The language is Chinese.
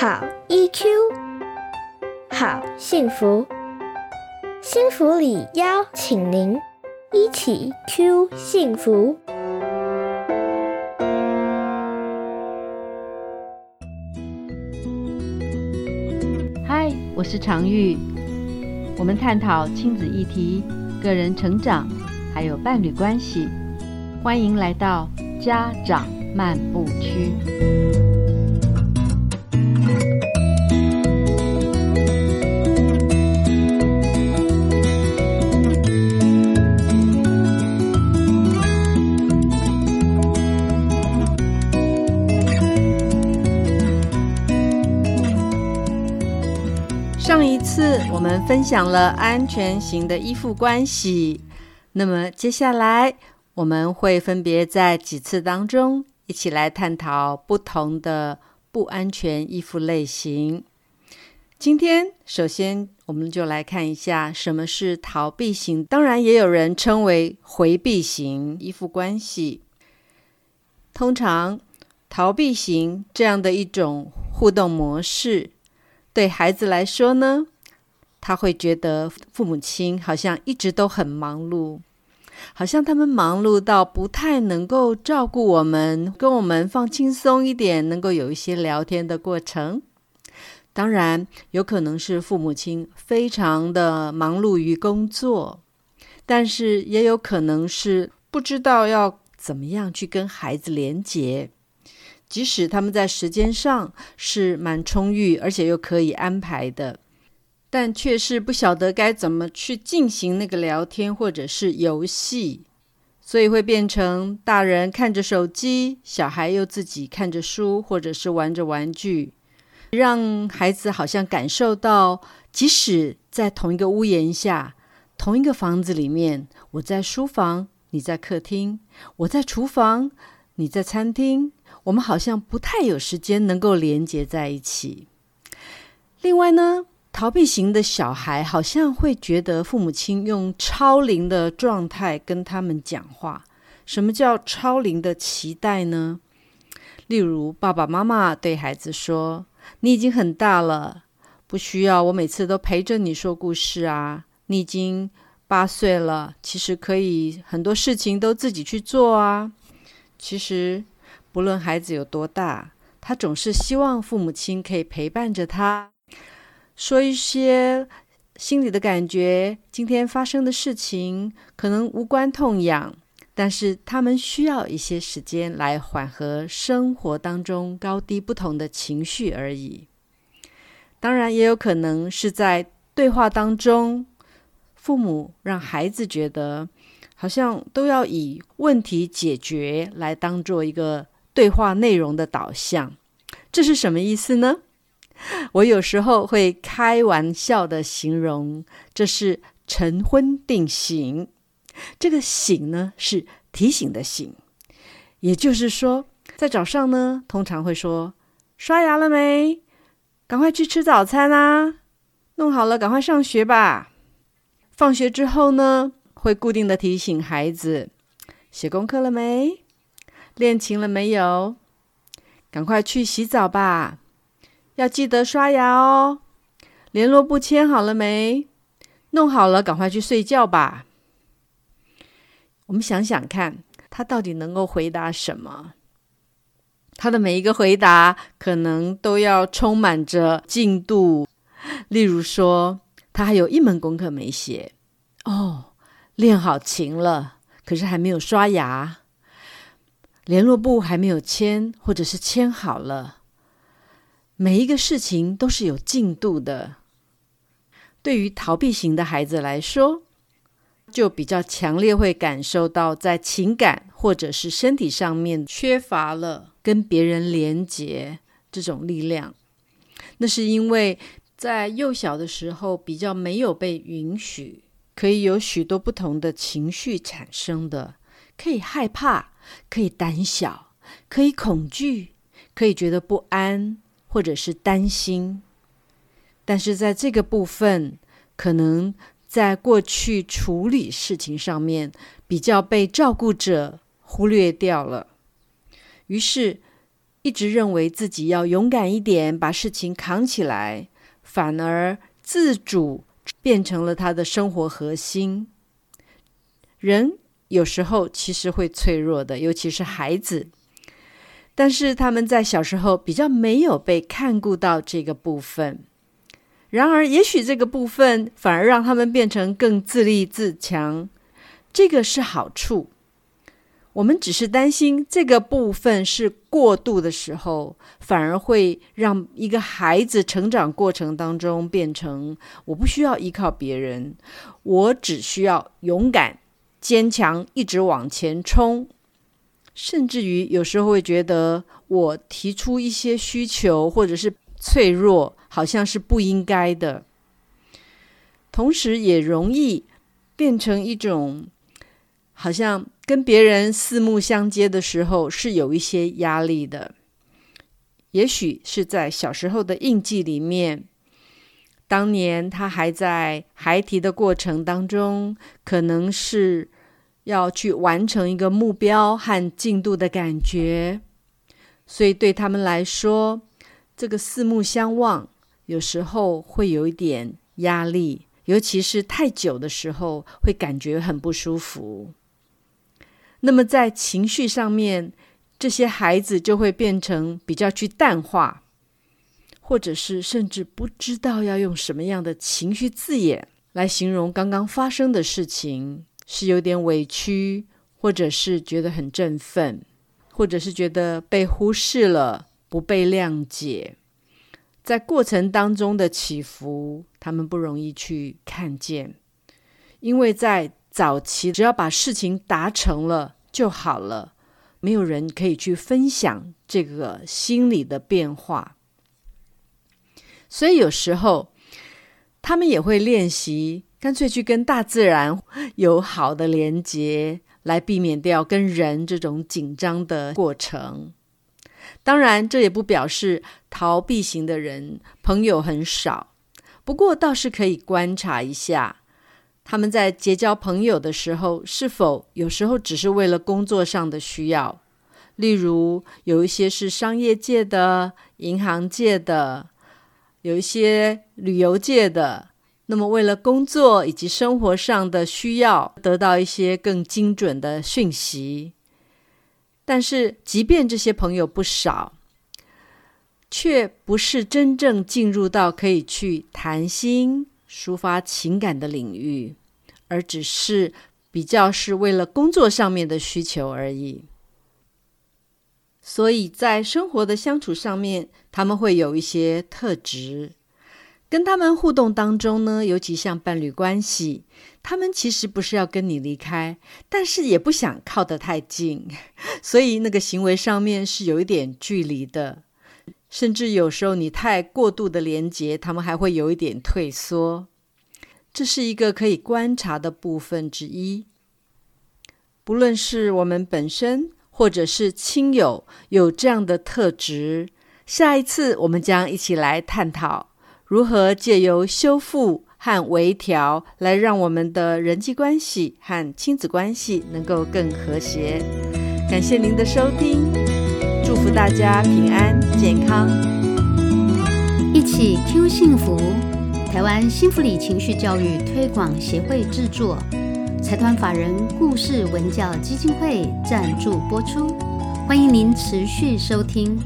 好 EQ，好幸福，幸福里邀请您一起 Q 幸福。嗨，我是常玉，我们探讨亲子议题、个人成长，还有伴侣关系。欢迎来到家长漫步区。我们分享了安全型的依附关系，那么接下来我们会分别在几次当中一起来探讨不同的不安全依附类型。今天首先我们就来看一下什么是逃避型，当然也有人称为回避型依附关系。通常逃避型这样的一种互动模式。对孩子来说呢，他会觉得父母亲好像一直都很忙碌，好像他们忙碌到不太能够照顾我们，跟我们放轻松一点，能够有一些聊天的过程。当然，有可能是父母亲非常的忙碌于工作，但是也有可能是不知道要怎么样去跟孩子连接。即使他们在时间上是蛮充裕，而且又可以安排的，但却是不晓得该怎么去进行那个聊天或者是游戏，所以会变成大人看着手机，小孩又自己看着书或者是玩着玩具，让孩子好像感受到，即使在同一个屋檐下、同一个房子里面，我在书房，你在客厅；我在厨房，你在餐厅。我们好像不太有时间能够连接在一起。另外呢，逃避型的小孩好像会觉得父母亲用超龄的状态跟他们讲话。什么叫超龄的期待呢？例如，爸爸妈妈对孩子说：“你已经很大了，不需要我每次都陪着你说故事啊。你已经八岁了，其实可以很多事情都自己去做啊。”其实。不论孩子有多大，他总是希望父母亲可以陪伴着他，说一些心里的感觉。今天发生的事情可能无关痛痒，但是他们需要一些时间来缓和生活当中高低不同的情绪而已。当然，也有可能是在对话当中，父母让孩子觉得好像都要以问题解决来当做一个。对话内容的导向，这是什么意思呢？我有时候会开玩笑的形容，这是晨昏定醒。这个醒呢，是提醒的醒，也就是说，在早上呢，通常会说：“刷牙了没？赶快去吃早餐啊！弄好了，赶快上学吧。”放学之后呢，会固定的提醒孩子：“写功课了没？”练琴了没有？赶快去洗澡吧！要记得刷牙哦。联络簿签好了没？弄好了，赶快去睡觉吧。我们想想看，他到底能够回答什么？他的每一个回答可能都要充满着进度。例如说，他还有一门功课没写哦，练好琴了，可是还没有刷牙。联络簿还没有签，或者是签好了。每一个事情都是有进度的。对于逃避型的孩子来说，就比较强烈会感受到在情感或者是身体上面缺乏了跟别人连接这种力量。那是因为在幼小的时候比较没有被允许，可以有许多不同的情绪产生的，可以害怕。可以胆小，可以恐惧，可以觉得不安，或者是担心。但是在这个部分，可能在过去处理事情上面比较被照顾者忽略掉了。于是，一直认为自己要勇敢一点，把事情扛起来，反而自主变成了他的生活核心。人有时候其实会脆弱的，尤其是孩子。但是他们在小时候比较没有被看顾到这个部分。然而，也许这个部分反而让他们变成更自立自强，这个是好处。我们只是担心这个部分是过度的时候，反而会让一个孩子成长过程当中变成我不需要依靠别人，我只需要勇敢、坚强，一直往前冲。甚至于有时候会觉得，我提出一些需求或者是脆弱，好像是不应该的。同时，也容易变成一种好像。跟别人四目相接的时候是有一些压力的，也许是在小时候的印记里面，当年他还在孩提的过程当中，可能是要去完成一个目标和进度的感觉，所以对他们来说，这个四目相望有时候会有一点压力，尤其是太久的时候，会感觉很不舒服。那么在情绪上面，这些孩子就会变成比较去淡化，或者是甚至不知道要用什么样的情绪字眼来形容刚刚发生的事情，是有点委屈，或者是觉得很振奋，或者是觉得被忽视了、不被谅解，在过程当中的起伏，他们不容易去看见，因为在。早期只要把事情达成了就好了，没有人可以去分享这个心理的变化，所以有时候他们也会练习，干脆去跟大自然有好的连接，来避免掉跟人这种紧张的过程。当然，这也不表示逃避型的人朋友很少，不过倒是可以观察一下。他们在结交朋友的时候，是否有时候只是为了工作上的需要？例如，有一些是商业界的、银行界的，有一些旅游界的。那么，为了工作以及生活上的需要，得到一些更精准的讯息。但是，即便这些朋友不少，却不是真正进入到可以去谈心。抒发情感的领域，而只是比较是为了工作上面的需求而已。所以在生活的相处上面，他们会有一些特质。跟他们互动当中呢，尤其像伴侣关系，他们其实不是要跟你离开，但是也不想靠得太近，所以那个行为上面是有一点距离的。甚至有时候你太过度的连接，他们还会有一点退缩。这是一个可以观察的部分之一。不论是我们本身，或者是亲友有这样的特质，下一次我们将一起来探讨如何借由修复和微调，来让我们的人际关系和亲子关系能够更和谐。感谢您的收听。祝福大家平安健康，一起 Q 幸福。台湾幸福里情绪教育推广协会制作，财团法人故事文教基金会赞助播出。欢迎您持续收听。